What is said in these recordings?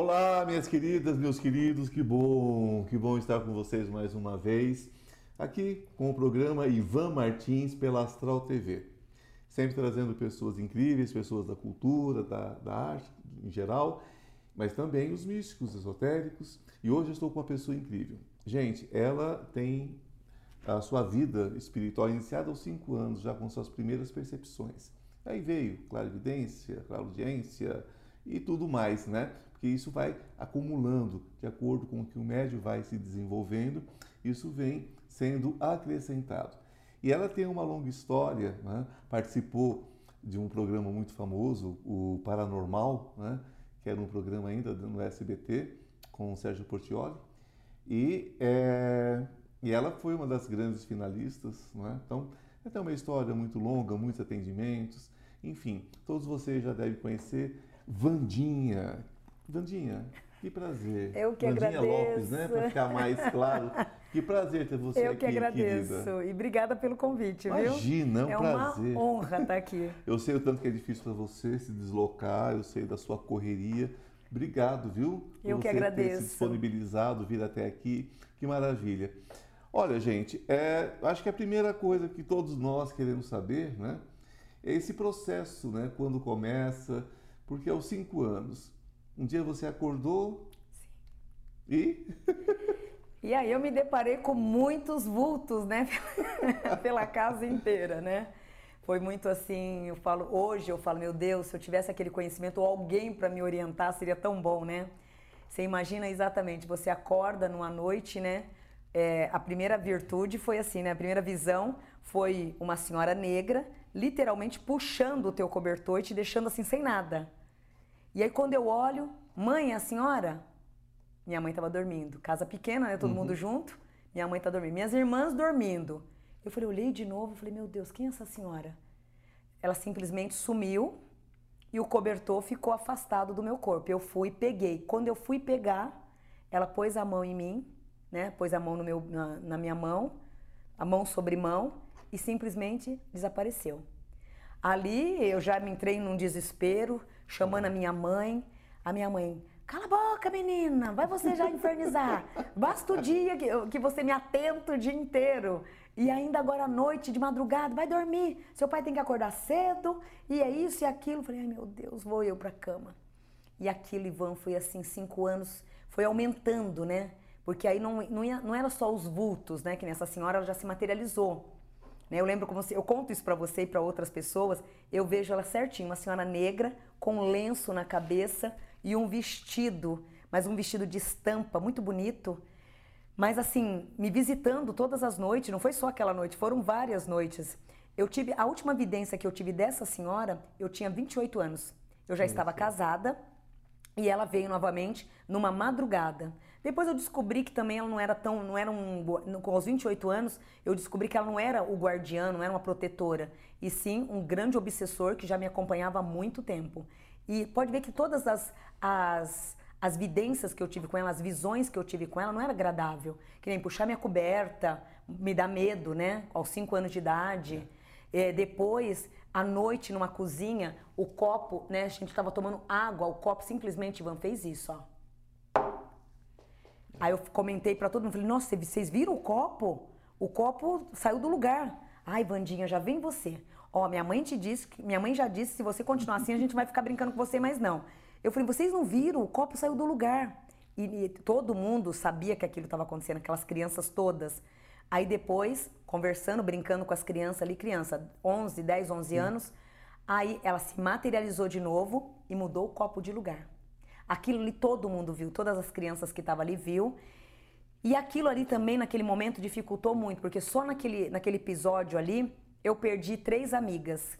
Olá, minhas queridas, meus queridos, que bom, que bom estar com vocês mais uma vez aqui com o programa Ivan Martins pela Astral TV. Sempre trazendo pessoas incríveis, pessoas da cultura, da, da arte em geral, mas também os místicos, esotéricos. E hoje eu estou com uma pessoa incrível. Gente, ela tem a sua vida espiritual iniciada aos cinco anos, já com suas primeiras percepções. Aí veio clarividência, claudiência e tudo mais, né? Porque isso vai acumulando de acordo com o que o médio vai se desenvolvendo, isso vem sendo acrescentado. E ela tem uma longa história, né? participou de um programa muito famoso, o Paranormal, né? que era um programa ainda no SBT, com o Sérgio Portioli, e, é, e ela foi uma das grandes finalistas. Né? Então, ela tem uma história muito longa, muitos atendimentos, enfim, todos vocês já devem conhecer Vandinha, Vandinha, que prazer. Eu que Vandinha agradeço. Lopes, né? Para ficar mais claro. Que prazer ter você Eu aqui, que agradeço. querida. E obrigada pelo convite, viu? Imagina, é um é prazer. uma honra estar aqui. Eu sei o tanto que é difícil para você se deslocar, eu sei da sua correria. Obrigado, viu? Por Eu que você ter agradeço. se disponibilizado, vir até aqui. Que maravilha. Olha, gente, é, acho que a primeira coisa que todos nós queremos saber, né? É esse processo, né? Quando começa, porque aos cinco anos, um dia você acordou e E aí eu me deparei com muitos vultos, né? Pela casa inteira, né? Foi muito assim, eu falo, hoje eu falo, meu Deus, se eu tivesse aquele conhecimento ou alguém para me orientar, seria tão bom, né? Você imagina exatamente, você acorda numa noite, né? É, a primeira virtude foi assim, né? A primeira visão foi uma senhora negra, literalmente puxando o teu cobertor e te deixando assim sem nada. E aí quando eu olho, mãe, é a senhora? Minha mãe estava dormindo. Casa pequena, né? Todo mundo junto. Minha mãe tá dormindo. Minhas irmãs dormindo. Eu falei, olhei de novo, falei, meu Deus, quem é essa senhora? Ela simplesmente sumiu e o cobertor ficou afastado do meu corpo. Eu fui, peguei. Quando eu fui pegar, ela pôs a mão em mim, né? Pôs a mão no meu, na, na minha mão, a mão sobre mão e simplesmente desapareceu. Ali eu já me entrei num desespero, chamando a minha mãe. A minha mãe, cala a boca, menina, vai você já infernizar. Basta o dia que, que você me atenta o dia inteiro. E ainda agora à noite, de madrugada, vai dormir. Seu pai tem que acordar cedo, e é isso e aquilo. Falei, ai meu Deus, vou eu pra cama. E aquilo, Ivan, foi assim, cinco anos, foi aumentando, né? Porque aí não, não, ia- não era só os vultos, né? Que nessa senhora ela já se materializou. Né? Eu lembro como se, eu conto isso pra você e pra outras pessoas, eu vejo ela certinho, uma senhora negra com lenço na cabeça e um vestido, mas um vestido de estampa muito bonito. Mas assim, me visitando todas as noites, não foi só aquela noite, foram várias noites. Eu tive a última evidência que eu tive dessa senhora, eu tinha 28 anos. Eu já estava casada, e ela veio novamente numa madrugada. Depois eu descobri que também ela não era tão, não era um, com os 28 anos, eu descobri que ela não era o guardião, não era uma protetora, e sim um grande obsessor que já me acompanhava há muito tempo. E pode ver que todas as, as, as vidências que eu tive com ela, as visões que eu tive com ela, não era agradável. Que nem puxar minha coberta, me dá medo, né? Aos 5 anos de idade. É, depois, à noite, numa cozinha, o copo, né? A gente estava tomando água, o copo simplesmente, Ivan, fez isso, ó. Aí eu comentei pra todo mundo, falei, nossa, vocês viram o copo? O copo saiu do lugar. Ai, Vandinha, já vem você. Ó, minha mãe te disse, que- minha mãe já disse, se você continuar assim, a gente vai ficar brincando com você, mas não. Eu falei, vocês não viram? O copo saiu do lugar. E, e todo mundo sabia que aquilo estava acontecendo, aquelas crianças todas. Aí depois, conversando, brincando com as crianças ali, criança, 11, 10, 11 anos, aí ela se materializou de novo e mudou o copo de lugar. Aquilo ali todo mundo viu, todas as crianças que estavam ali viu. E aquilo ali também, naquele momento, dificultou muito, porque só naquele, naquele episódio ali, eu perdi três amigas.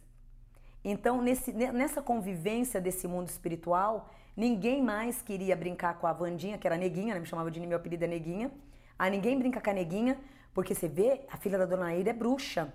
Então, nesse, ne- nessa convivência desse mundo espiritual, ninguém mais queria brincar com a Vandinha, que era neguinha, né? me chamava de meu apelido é neguinha. Aí ninguém brinca com a neguinha, porque você vê, a filha da Dona Ira é bruxa.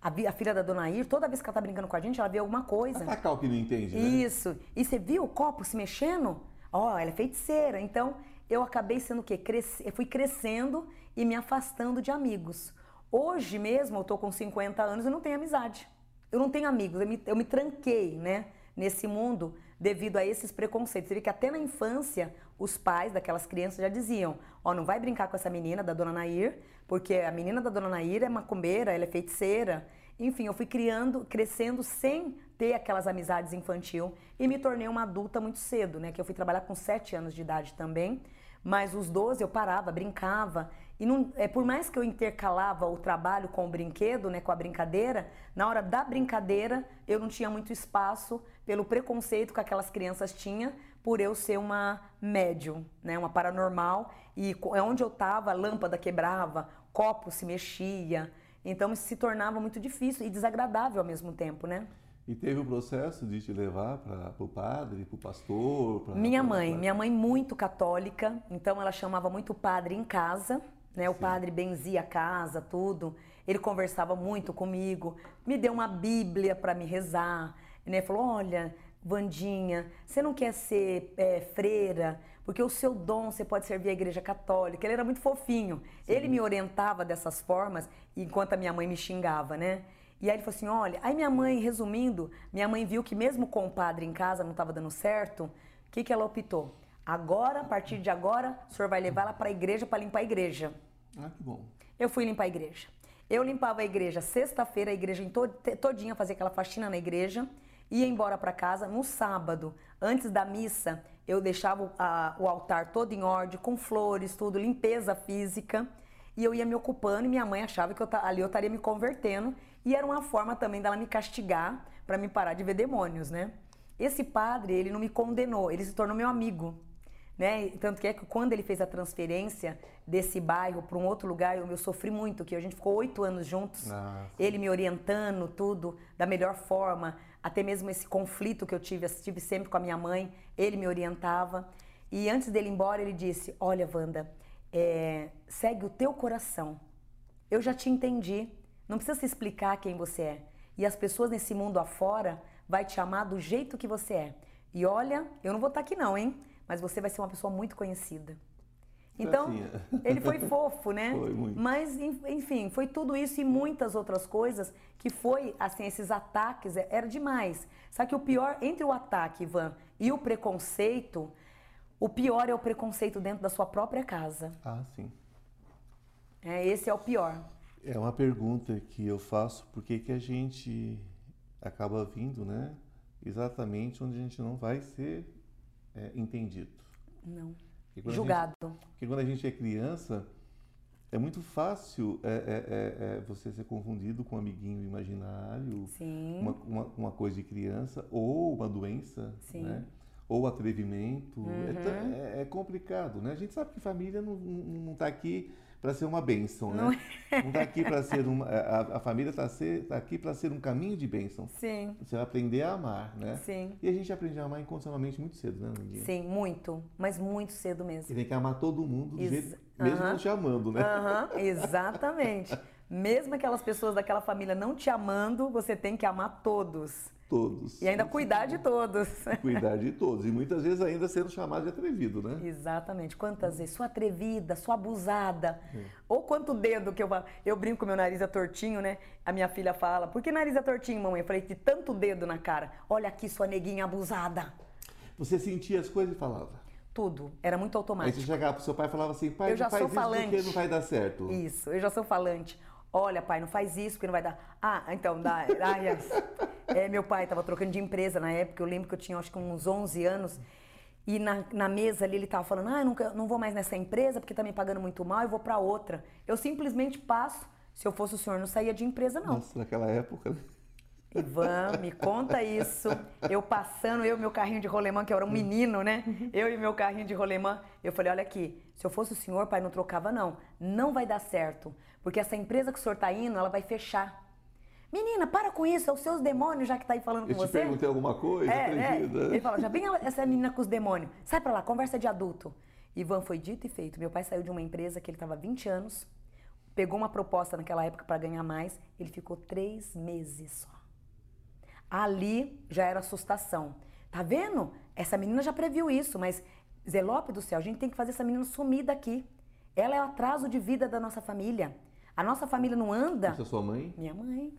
A, a filha da Dona Ir, toda vez que ela tá brincando com a gente, ela vê alguma coisa. Atacar o que não entende, né? Isso. E você viu o copo se mexendo? Ó, ela é feiticeira. Então, eu acabei sendo o quê? Cres... Eu fui crescendo e me afastando de amigos. Hoje mesmo, eu tô com 50 anos e não tenho amizade. Eu não tenho amigos. Eu me, eu me tranquei, né? Nesse mundo devido a esses preconceitos. Você vê que até na infância, os pais daquelas crianças já diziam: Ó, oh, não vai brincar com essa menina da dona Nair, porque a menina da dona Nair é macumbeira, ela é feiticeira. Enfim, eu fui criando, crescendo sem ter aquelas amizades infantil e me tornei uma adulta muito cedo, né? Que eu fui trabalhar com 7 anos de idade também. Mas os 12 eu parava, brincava. E não, é, por mais que eu intercalava o trabalho com o brinquedo, né, com a brincadeira, na hora da brincadeira eu não tinha muito espaço pelo preconceito que aquelas crianças tinham por eu ser uma médium, né, uma paranormal. E é onde eu estava, a lâmpada quebrava, copo se mexia. Então isso se tornava muito difícil e desagradável ao mesmo tempo, né? E teve o processo de te levar para o padre, para o pastor? Pra, minha pra, mãe, pra... minha mãe muito católica, então ela chamava muito o padre em casa, né? O padre benzia a casa, tudo. Ele conversava muito comigo, me deu uma Bíblia para me rezar, né? Falou, olha, Vandinha, você não quer ser é, freira? Porque o seu dom você pode servir a igreja católica. Ele era muito fofinho. Sim. Ele me orientava dessas formas, enquanto a minha mãe me xingava, né? E aí ele falou assim: olha, aí minha mãe, resumindo, minha mãe viu que mesmo com o padre em casa não estava dando certo, o que, que ela optou? Agora, a partir de agora, o senhor vai levar ela para a igreja para limpar a igreja. Ah, que bom. Eu fui limpar a igreja. Eu limpava a igreja sexta-feira, a igreja todinha, fazia aquela faxina na igreja, ia embora para casa. No sábado, antes da missa, eu deixava a, o altar todo em ordem, com flores, tudo, limpeza física. E eu ia me ocupando e minha mãe achava que eu, ali eu estaria me convertendo e era uma forma também dela me castigar para me parar de ver demônios, né? Esse padre, ele não me condenou, ele se tornou meu amigo. Né? Tanto que é que quando ele fez a transferência desse bairro para um outro lugar, eu, eu, sofri muito, que a gente ficou oito anos juntos, Nossa. ele me orientando tudo da melhor forma, até mesmo esse conflito que eu tive, tive sempre com a minha mãe, ele me orientava. E antes dele ir embora, ele disse: Olha, Wanda, é, segue o teu coração. Eu já te entendi. Não precisa se explicar quem você é. E as pessoas nesse mundo afora vai te amar do jeito que você é. E olha, eu não vou estar aqui não, hein? Mas você vai ser uma pessoa muito conhecida. Então, ele foi fofo, né? Foi muito. Mas, enfim, foi tudo isso e muitas outras coisas que foi, assim, esses ataques, é, era demais. Sabe que o pior, entre o ataque, Ivan, e o preconceito, o pior é o preconceito dentro da sua própria casa. Ah, sim. É, esse é o pior. É uma pergunta que eu faço, por que a gente acaba vindo, né? Exatamente onde a gente não vai ser é, entendido. Não. Julgado. Gente, porque quando a gente é criança, é muito fácil é, é, é, é você ser confundido com um amiguinho imaginário, uma, uma, uma, coisa de criança, ou uma doença, né? ou atrevimento. Uhum. É, complicado, né? A gente sabe que família não está tá aqui para ser uma bênção, né? Não está é. aqui para ser uma. A, a família está tá aqui para ser um caminho de bênção. Sim. Você vai aprender a amar, né? Sim. E a gente aprende a amar incondicionalmente muito cedo, né, Nandinha? Sim, muito. Mas muito cedo mesmo. E tem que amar todo mundo, do Ex jeito, mesmo não te amando, né? Aham, exatamente. mesmo aquelas pessoas daquela família não te amando, você tem que amar todos todos. E ainda cuidar de todos. Cuidar de todos. E muitas vezes ainda sendo chamado de atrevido, né? Exatamente. Quantas vezes? Sua atrevida, sua abusada. É. Ou quanto dedo que eu Eu brinco com meu nariz é tortinho, né? A minha filha fala, por que nariz é tortinho, mamãe? Eu falei, de tanto dedo na cara. Olha aqui, sua neguinha abusada. Você sentia as coisas e falava? Tudo. Era muito automático. Aí você chegava pro seu pai e falava assim, pai, eu já sou falante. porque não vai dar certo. Isso, eu já sou falante. Olha, pai, não faz isso porque não vai dar. Ah, então dá. é, meu pai estava trocando de empresa na época. Eu lembro que eu tinha acho que uns 11 anos. E na, na mesa ali ele estava falando: Ah, eu nunca, não vou mais nessa empresa porque está me pagando muito mal, eu vou para outra. Eu simplesmente passo. Se eu fosse o senhor, não saía de empresa, não. Nossa, naquela época. Né? Ivan, me conta isso. Eu passando, eu e meu carrinho de rolemã, que eu era um menino, né? Eu e meu carrinho de rolemã. Eu falei, olha aqui, se eu fosse o senhor, pai, não trocava não. Não vai dar certo. Porque essa empresa que o senhor tá indo, ela vai fechar. Menina, para com isso, é os seus demônios já que tá aí falando eu com você. Eu te perguntei alguma coisa, é, é. Ele falou, já vem essa menina com os demônios. Sai pra lá, conversa de adulto. Ivan, foi dito e feito. Meu pai saiu de uma empresa que ele estava 20 anos, pegou uma proposta naquela época para ganhar mais, ele ficou três meses só. Ali já era assustação. Tá vendo? Essa menina já previu isso, mas Zelope do céu, a gente tem que fazer essa menina sumir daqui. Ela é o atraso de vida da nossa família. A nossa família não anda. Essa é sua mãe? Minha mãe.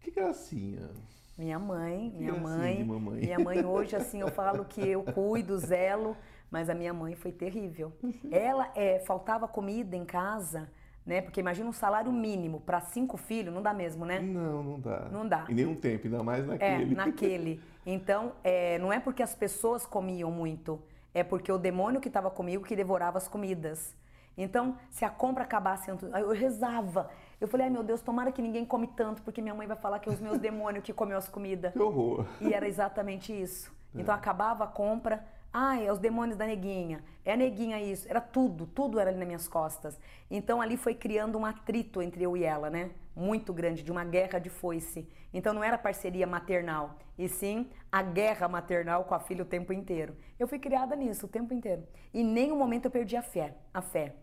Que gracinha. Minha mãe, minha Que gracinha mãe, minha mãe hoje assim eu falo que eu cuido, zelo, mas a minha mãe foi terrível. Ela é, faltava comida em casa, né? Porque imagina um salário mínimo para cinco filhos, não dá mesmo, né? Não, não dá. Não dá. Em nenhum tempo, ainda mais É, naquele. naquele. Então, é, não é porque as pessoas comiam muito, é porque o demônio que estava comigo que devorava as comidas. Então, se a compra acabasse, eu rezava. Eu falei, ai meu Deus, tomara que ninguém come tanto, porque minha mãe vai falar que é os meus demônios que comeu as comidas. Que horror. E era exatamente isso. É. Então acabava a compra, ai, é os demônios da neguinha, é a neguinha isso, era tudo, tudo era ali nas minhas costas. Então ali foi criando um atrito entre eu e ela, né? Muito grande, de uma guerra de foice. Então não era parceria maternal, e sim a guerra maternal com a filha o tempo inteiro. Eu fui criada nisso o tempo inteiro. E nenhum momento eu perdi a fé, a fé.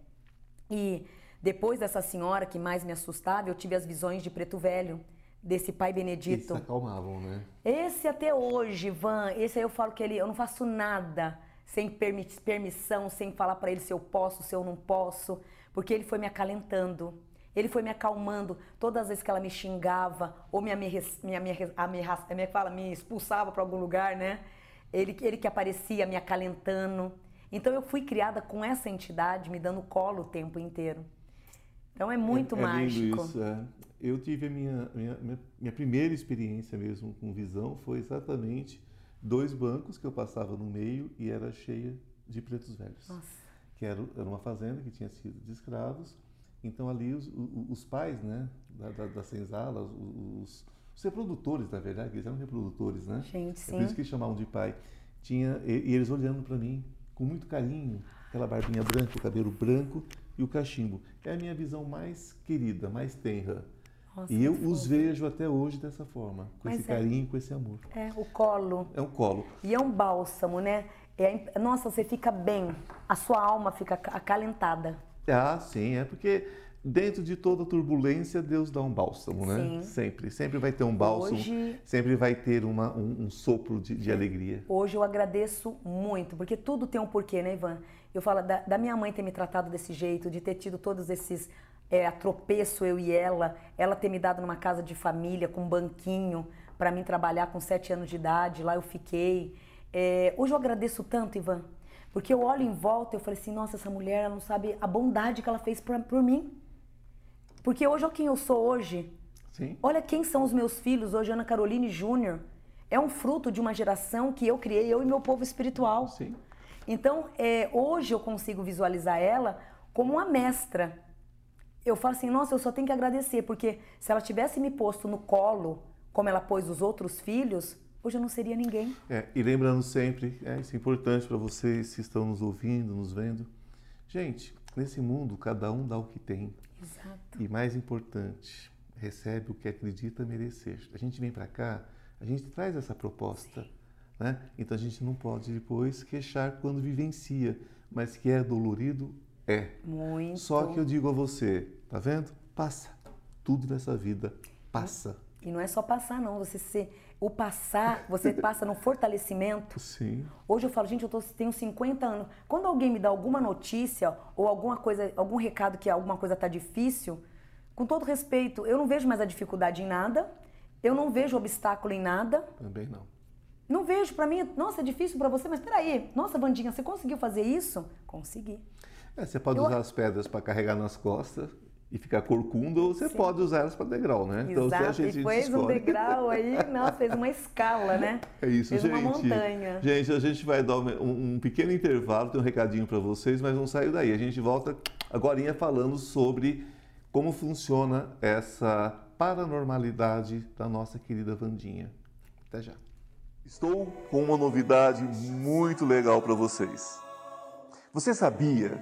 E depois dessa senhora que mais me assustava, eu tive as visões de Preto Velho, desse pai Eles Benedito. se acalmavam, né? Esse até hoje, Van, esse aí eu falo que ele, eu não faço nada sem permi- permissão, sem falar pra ele se eu posso, se eu não posso, porque ele foi me acalentando. Ele foi me acalmando todas as vezes que ela me xingava ou me, amerre- me, como é fala? me expulsava para algum lugar, né? Ele, ele que aparecia me acalentando. Então eu fui criada com essa entidade me dando colo o tempo inteiro. Então é muito é, é mágico. Lindo isso, é. Eu tive a minha, minha, minha, primeira experiência mesmo com visão foi exatamente dois bancos que eu passava no meio e era cheia de pretos velhos. Nossa. Que era, era uma fazenda que tinha sido de escravos. Então ali os, os, os pais, né, da, da, da senzala, os, os reprodutores, na verdade, eles eram reprodutores, né? Gente, É por isso sim. que eles chamavam de pai. Tinha, e, e eles olhando para mim com muito carinho, aquela barbinha branca, o cabelo branco e o cachimbo. É a minha visão mais querida, mais tenra. Nossa, e eu os vejo até hoje dessa forma, com Mas esse é. carinho, com esse amor. É, o colo. É um colo. E é um bálsamo, né? É, nossa, você fica bem, a sua alma fica aca- acalentada. Ah, sim, é porque dentro de toda turbulência Deus dá um bálsamo, né? Sim. Sempre, sempre vai ter um bálsamo, Hoje- sempre vai ter uma, um, um sopro de, de alegria. Hoje eu agradeço muito, porque tudo tem um porquê, né, Ivan? Eu falo da, da minha mãe ter me tratado desse jeito, de ter tido todos esses é, atropeço, eu e ela, ela ter me dado numa casa de família com um banquinho para mim trabalhar com sete anos de idade, lá eu fiquei. É, hoje eu agradeço tanto, Ivan, porque eu olho em volta e eu falei assim, nossa, essa mulher, ela não sabe a bondade que ela fez por, por mim. Porque hoje, olha quem eu sou hoje. Sim. Olha quem são os meus filhos hoje, Ana Caroline Júnior. É um fruto de uma geração que eu criei, eu e meu povo espiritual. Sim. Então, é, hoje eu consigo visualizar ela como uma mestra. Eu falo assim, nossa, eu só tenho que agradecer, porque se ela tivesse me posto no colo, como ela pôs os outros filhos, hoje eu não seria ninguém. É, e lembrando sempre, é, isso é importante para vocês que estão nos ouvindo, nos vendo. Gente, nesse mundo, cada um dá o que tem. Exato. E mais importante, recebe o que acredita merecer. A gente vem para cá, a gente traz essa proposta, né? Então a gente não pode depois queixar quando vivencia, mas que é dolorido, é. Muito. Só que eu digo a você, tá vendo? Passa. Tudo nessa vida passa. E não é só passar, não. Você se, o passar, você passa no fortalecimento. Sim. Hoje eu falo, gente, eu tô- tenho 50 anos. Quando alguém me dá alguma notícia ou alguma coisa, algum recado que alguma coisa tá difícil, com todo respeito, eu não vejo mais a dificuldade em nada. Eu não vejo obstáculo em nada. Também não. Não vejo, pra mim, nossa, é difícil pra você, mas peraí, nossa, Vandinha, você conseguiu fazer isso? Consegui. É, você pode Eu- usar as pedras para carregar nas costas e ficar corcunda, ou você pode usar elas para degrau, né? Exato, a gente e fez um degrau aí, nossa, fez uma escala, né? É isso, fez gente. uma montanha. Gente, a gente vai dar um, um pequeno intervalo, tem um recadinho para vocês, mas não saiu daí. A gente volta agora falando sobre como funciona essa paranormalidade da nossa querida Vandinha. Até já. Estou com uma novidade muito legal para vocês. Você sabia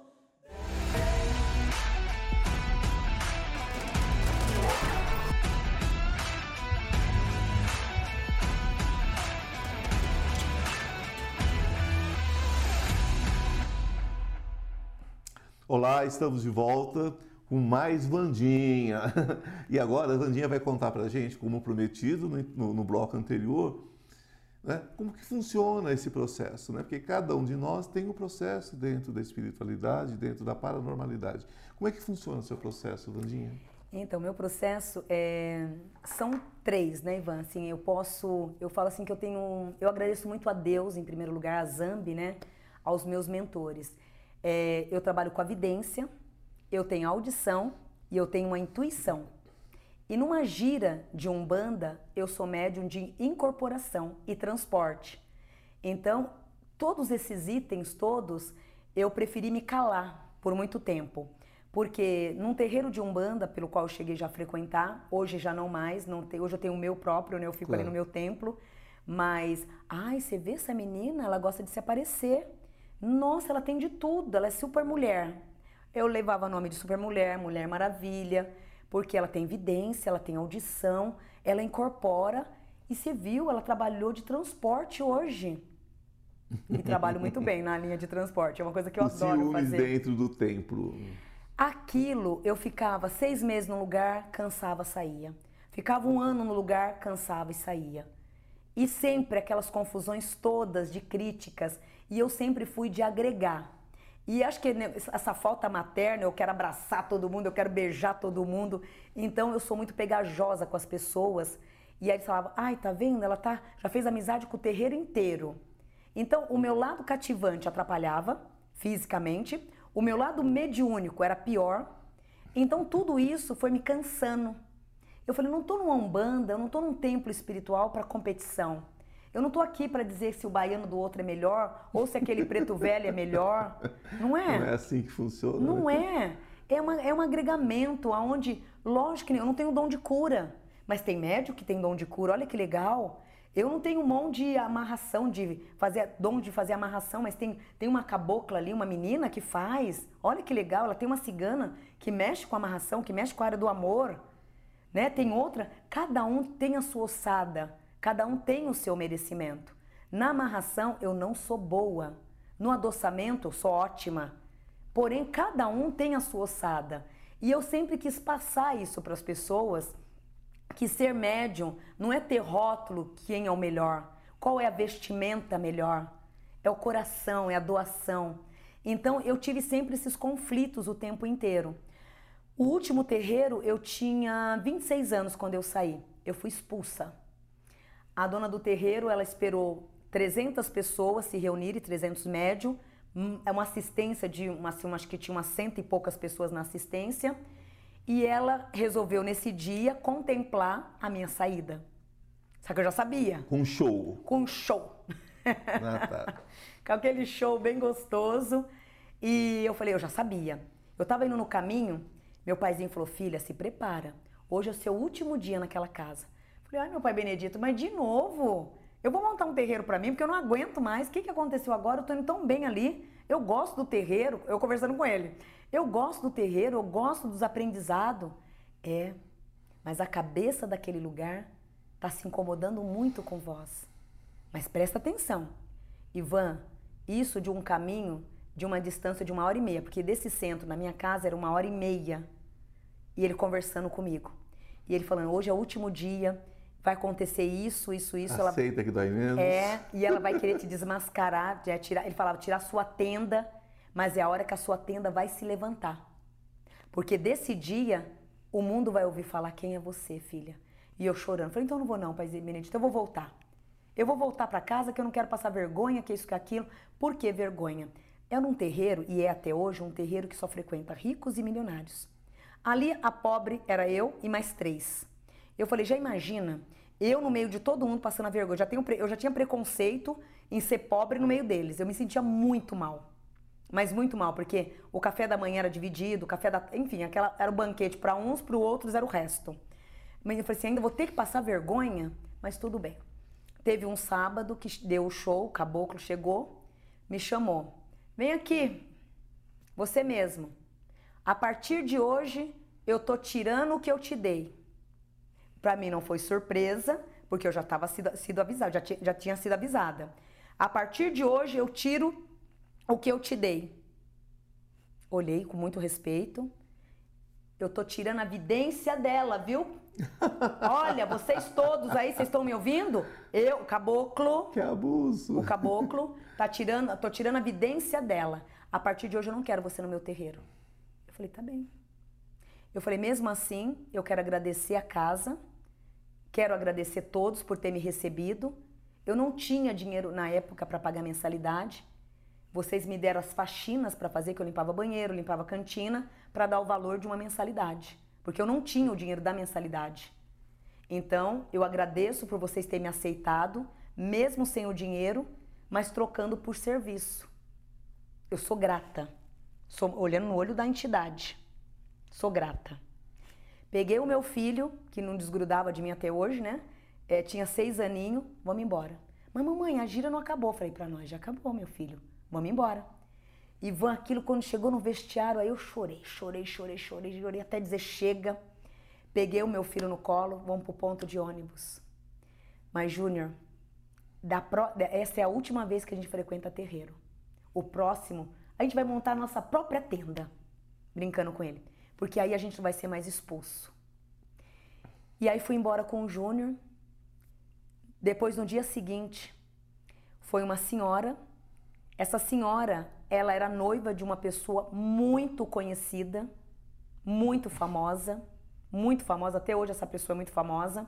Olá, estamos de volta com mais Vandinha. E agora a Vandinha vai contar para a gente, como prometido no, no, bloco anterior, né, como que funciona esse processo, né? Porque cada um de nós tem um processo dentro da espiritualidade, dentro da paranormalidade. Como é que funciona o seu processo, Vandinha? Então, meu processo é... são três, né, Ivan? Assim, eu posso, eu falo assim que eu tenho, eu agradeço muito a Deus em primeiro lugar, a Zambi, né, aos meus mentores. É, eu trabalho com a vidência, eu tenho audição e eu tenho uma intuição. E numa gira de umbanda, eu sou médium de incorporação e transporte. Então, todos esses itens todos, eu preferi me calar por muito tempo. Porque num terreiro de umbanda, pelo qual eu cheguei já a frequentar, hoje já não mais, não hoje eu tenho o meu próprio, né? eu fico claro. ali no meu templo, mas, ai, você vê essa menina, ela gosta de se aparecer. Nossa, ela tem de tudo, ela é super mulher. Eu levava o nome de super mulher, Mulher Maravilha, porque ela tem evidência, ela tem audição, ela incorpora. E você viu, ela trabalhou de transporte hoje. E trabalho muito bem na linha de transporte. É uma coisa que eu Os adoro fazer. dentro do templo. Aquilo, eu ficava seis meses no lugar, cansava, saía. Ficava um ano no lugar, cansava e saía. E sempre aquelas confusões todas de críticas e eu sempre fui de agregar. E acho que essa falta materna, eu quero abraçar todo mundo, eu quero beijar todo mundo. Então eu sou muito pegajosa com as pessoas. E aí eles falavam, ai, tá vendo? Ela tá, já fez amizade com o terreiro inteiro. Então o meu lado cativante atrapalhava fisicamente, o meu lado mediúnico era pior. Então tudo isso foi me cansando. Eu falei, não estou numa umbanda, eu não estou num templo espiritual para competição. Eu não estou aqui para dizer se o baiano do outro é melhor ou se aquele preto velho é melhor. Não é? Não é assim que funciona. Não né? é. É, uma, é um agregamento onde, lógico que eu não tenho dom de cura, mas tem médico que tem dom de cura. Olha que legal. Eu não tenho mão de amarração, de fazer dom de fazer amarração, mas tem, tem uma cabocla ali, uma menina que faz. Olha que legal, ela tem uma cigana que mexe com amarração, que mexe com a área do amor. Né? Tem outra, cada um tem a sua ossada. Cada um tem o seu merecimento. Na amarração, eu não sou boa. No adoçamento, eu sou ótima. Porém, cada um tem a sua ossada. E eu sempre quis passar isso para as pessoas que ser médium não é ter rótulo quem é o melhor, qual é a vestimenta melhor, é o coração, é a doação. Então eu tive sempre esses conflitos o tempo inteiro. O último terreiro eu tinha 26 anos quando eu saí. Eu fui expulsa. A dona do terreiro, ela esperou 300 pessoas se reunirem, 300 médios, hum, é uma assistência de, uma, assim, acho que tinha umas cento e poucas pessoas na assistência, e ela resolveu nesse dia contemplar a minha saída. Só que eu já sabia. Com show. Com show. Ah, tá. Com aquele show bem gostoso. E eu falei, eu já sabia. Eu tava indo no caminho, meu paizinho falou, filha, se prepara. Hoje é o seu último dia naquela casa. Falei, ai meu pai Benedito, mas de novo? Eu vou montar um terreiro para mim porque eu não aguento mais. O que, que aconteceu agora? Eu tô indo tão bem ali. Eu gosto do terreiro, eu conversando com ele. Eu gosto do terreiro, eu gosto dos aprendizados. É, mas a cabeça daquele lugar tá se incomodando muito com vós. Mas presta atenção. Ivan, isso de um caminho de uma distância de uma hora e meia, porque desse centro na minha casa era uma hora e meia. E ele conversando comigo. E ele falando: hoje é o último dia, vai acontecer isso, isso, isso. Aceita ela... que dói menos. É, e ela vai querer te desmascarar, é tirar, ele falava, tirar sua tenda, mas é a hora que a sua tenda vai se levantar. Porque desse dia, o mundo vai ouvir falar quem é você, filha. E eu chorando. Falei, então eu não vou não, pai Benedito, eu vou voltar. Eu vou voltar para casa que eu não quero passar vergonha, que isso, que aquilo. Por que vergonha? É num terreiro, e é até hoje um terreiro que só frequenta ricos e milionários. Ali a pobre era eu e mais três. Eu falei, já imagina Eu, no meio de todo mundo, passando a vergonha. Eu já, tenho, eu já tinha preconceito em ser pobre no meio deles. Eu me sentia muito mal. Mas muito mal, porque o café da manhã era dividido, o café da. Enfim, aquela, era o banquete para uns, para outros era o resto. Mas eu falei assim: ainda vou ter que passar vergonha, mas tudo bem. Teve um sábado que deu o show, o caboclo chegou, me chamou. Vem aqui, você mesmo. A partir de hoje, eu tô tirando o que eu te dei. Para mim não foi surpresa, porque eu já estava sido, sido avisada, já, já tinha sido avisada. A partir de hoje eu tiro o que eu te dei. Olhei com muito respeito. Eu tô tirando a vidência dela, viu? Olha, vocês todos aí, vocês estão me ouvindo? Eu, o caboclo. Que abuso. O caboclo tá tirando, tô tirando a vidência dela. A partir de hoje eu não quero você no meu terreiro. Eu falei, tá bem. Eu falei, mesmo assim, eu quero agradecer a casa Quero agradecer todos por ter me recebido. Eu não tinha dinheiro na época para pagar mensalidade. Vocês me deram as faxinas para fazer, que eu limpava banheiro, limpava cantina, para dar o valor de uma mensalidade. Porque eu não tinha o dinheiro da mensalidade. Então, eu agradeço por vocês terem me aceitado, mesmo sem o dinheiro, mas trocando por serviço. Eu sou grata. Sou, olhando no olho da entidade. Sou grata. Peguei o meu filho, que não desgrudava de mim até hoje, né? É, tinha seis aninhos, vamos embora. Mas mamãe, a gira não acabou. Falei para nós, já acabou, meu filho. Vamos embora. Ivan, aquilo quando chegou no vestiário, aí eu chorei, chorei, chorei, chorei, chorei até dizer chega. Peguei o meu filho no colo, vamos pro ponto de ônibus. Mas, Júnior, pro... essa é a última vez que a gente frequenta terreiro. O próximo, a gente vai montar a nossa própria tenda. Brincando com ele porque aí a gente não vai ser mais expulso. E aí fui embora com o Júnior. Depois, no dia seguinte, foi uma senhora. Essa senhora, ela era noiva de uma pessoa muito conhecida, muito famosa, muito famosa, até hoje essa pessoa é muito famosa.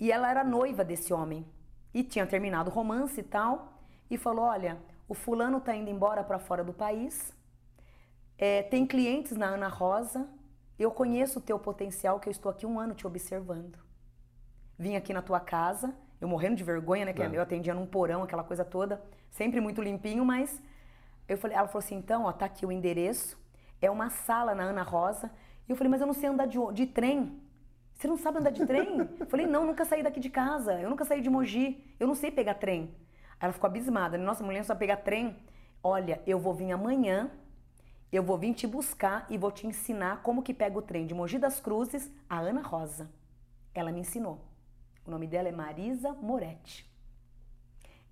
E ela era noiva desse homem. E tinha terminado o romance e tal. E falou: Olha, o fulano tá indo embora para fora do país é, tem clientes na Ana Rosa. Eu conheço o teu potencial, que eu estou aqui um ano te observando. Vim aqui na tua casa, eu morrendo de vergonha, né? Que é. eu atendia num porão, aquela coisa toda, sempre muito limpinho, mas eu falei, ela falou assim, então, ó, tá aqui o endereço, é uma sala na Ana Rosa. E eu falei, mas eu não sei andar de, de trem. Você não sabe andar de trem? eu falei, não, nunca saí daqui de casa, eu nunca saí de Mogi, eu não sei pegar trem. Aí ela ficou abismada, nossa, mulher não sabe pegar trem. Olha, eu vou vir amanhã eu vou vir te buscar e vou te ensinar como que pega o trem de Mogi das Cruzes a Ana Rosa. Ela me ensinou. O nome dela é Marisa Moretti.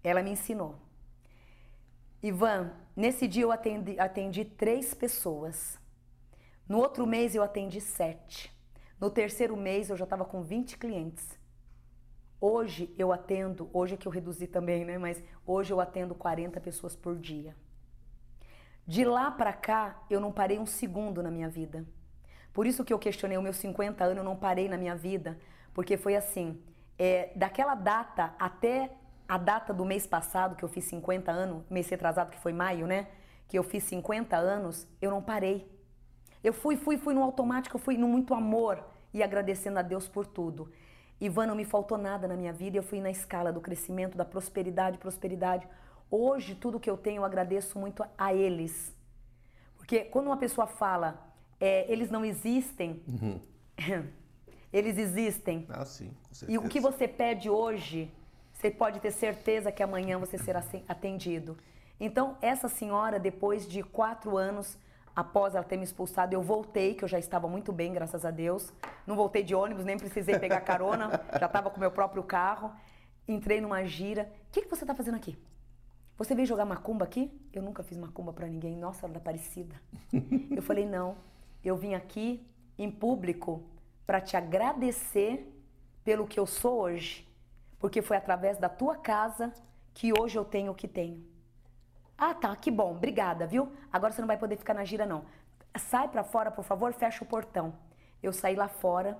Ela me ensinou. Ivan, nesse dia eu atendi, atendi três pessoas. No outro mês eu atendi sete. No terceiro mês eu já estava com 20 clientes. Hoje eu atendo, hoje é que eu reduzi também, né? Mas hoje eu atendo 40 pessoas por dia. De lá para cá, eu não parei um segundo na minha vida. Por isso que eu questionei os meus 50 anos, eu não parei na minha vida, porque foi assim, é, daquela data até a data do mês passado, que eu fiz 50 anos, mês retrasado, que foi maio, né? Que eu fiz 50 anos, eu não parei. Eu fui, fui, fui no automático, eu fui no muito amor e agradecendo a Deus por tudo. Ivan, não me faltou nada na minha vida, eu fui na escala do crescimento, da prosperidade, prosperidade. Hoje, tudo que eu tenho, eu agradeço muito a eles. Porque quando uma pessoa fala, é, eles não existem, uhum. eles existem. Ah, sim, com certeza. E o que você pede hoje, você pode ter certeza que amanhã você será atendido. Então, essa senhora, depois de quatro anos, após ela ter me expulsado, eu voltei, que eu já estava muito bem, graças a Deus. Não voltei de ônibus, nem precisei pegar carona, já estava com meu próprio carro. Entrei numa gira. O que, que você está fazendo aqui? Você veio jogar macumba aqui? Eu nunca fiz macumba para ninguém. Nossa, era da Aparecida. eu falei, não. Eu vim aqui em público para te agradecer pelo que eu sou hoje. Porque foi através da tua casa que hoje eu tenho o que tenho. Ah, tá, que bom, obrigada, viu? Agora você não vai poder ficar na gira, não. Sai para fora, por favor, fecha o portão. Eu saí lá fora,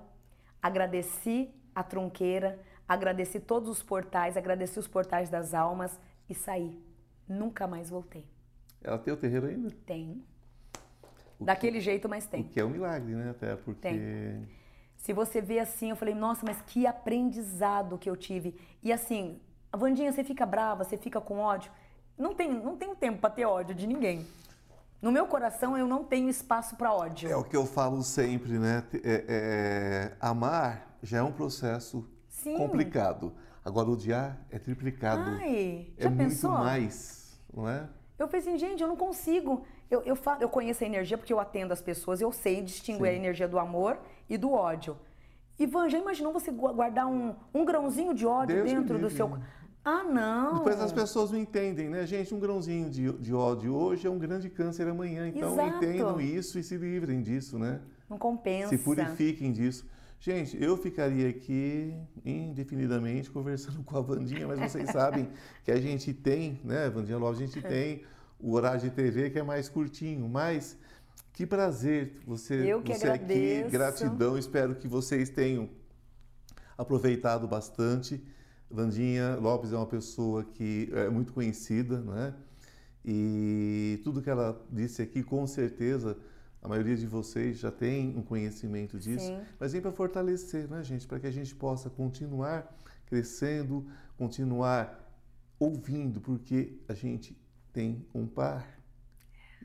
agradeci a tronqueira, agradeci todos os portais, agradeci os portais das almas e saí. Nunca mais voltei. Ela tem o terreiro ainda? Tem. O Daquele que, jeito, mas tem. O que é um milagre, né? Até porque. Tem. Se você vê assim, eu falei, nossa, mas que aprendizado que eu tive. E assim, a Vandinha, você fica brava, você fica com ódio. Não tem, não tem tempo para ter ódio de ninguém. No meu coração, eu não tenho espaço para ódio. É o que eu falo sempre, né? É, é, amar já é um processo Sim. complicado. Agora, odiar é triplicado. Ai, já é pensou? muito mais, não é? Eu pensei, gente, eu não consigo. Eu, eu, falo, eu conheço a energia porque eu atendo as pessoas, eu sei distinguir Sim. a energia do amor e do ódio. Ivan, já imaginou você guardar um, um grãozinho de ódio Deus dentro do seu. Ah, não! Depois as pessoas não entendem, né? Gente, um grãozinho de, de ódio hoje é um grande câncer amanhã. Então Exato. entendam isso e se livrem disso, né? Não compensa. Se purifiquem disso. Gente, eu ficaria aqui indefinidamente conversando com a Vandinha, mas vocês sabem que a gente tem, né, Vandinha Lopes, a gente tem o horário de TV que é mais curtinho, mas que prazer você, eu que você agradeço. aqui, gratidão, espero que vocês tenham aproveitado bastante. Vandinha Lopes é uma pessoa que é muito conhecida, não é? E tudo que ela disse aqui, com certeza, a maioria de vocês já tem um conhecimento disso, Sim. mas vem para fortalecer, né, gente? Para que a gente possa continuar crescendo, continuar ouvindo, porque a gente tem um par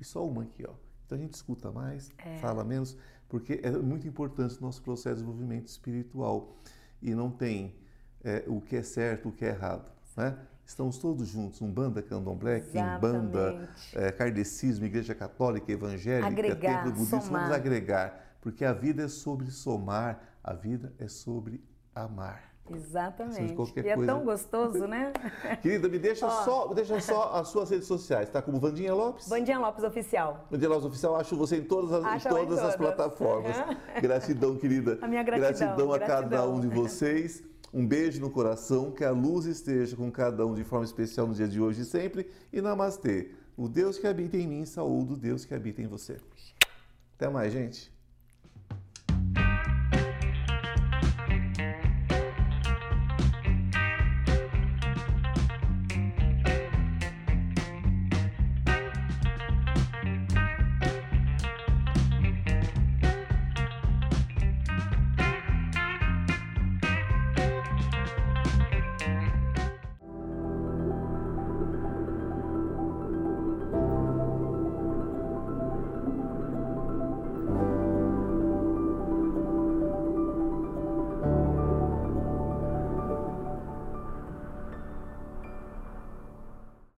e só uma aqui, ó. Então a gente escuta mais, é. fala menos, porque é muito importante o nosso processo de desenvolvimento espiritual e não tem é, o que é certo, o que é errado, né? Estamos todos juntos, um banda candomblé, banda, é, kardecismo, igreja católica, evangélica, agregar, templo budista, somar. vamos agregar, porque a vida é sobre somar, a vida é sobre amar. Exatamente. E é coisa. tão gostoso, né? Querida, me deixa só, deixa só as suas redes sociais, tá? Como Vandinha Lopes? Vandinha Lopes Oficial. Vandinha Lopes Oficial, acho você em todas as, em todas as plataformas. Gratidão, querida. A minha gratidão. Gratidão a gratidão. cada um de vocês. Um beijo no coração, que a luz esteja com cada um de forma especial no dia de hoje e sempre. E namastê. O Deus que habita em mim, saúde o Deus que habita em você. Até mais, gente.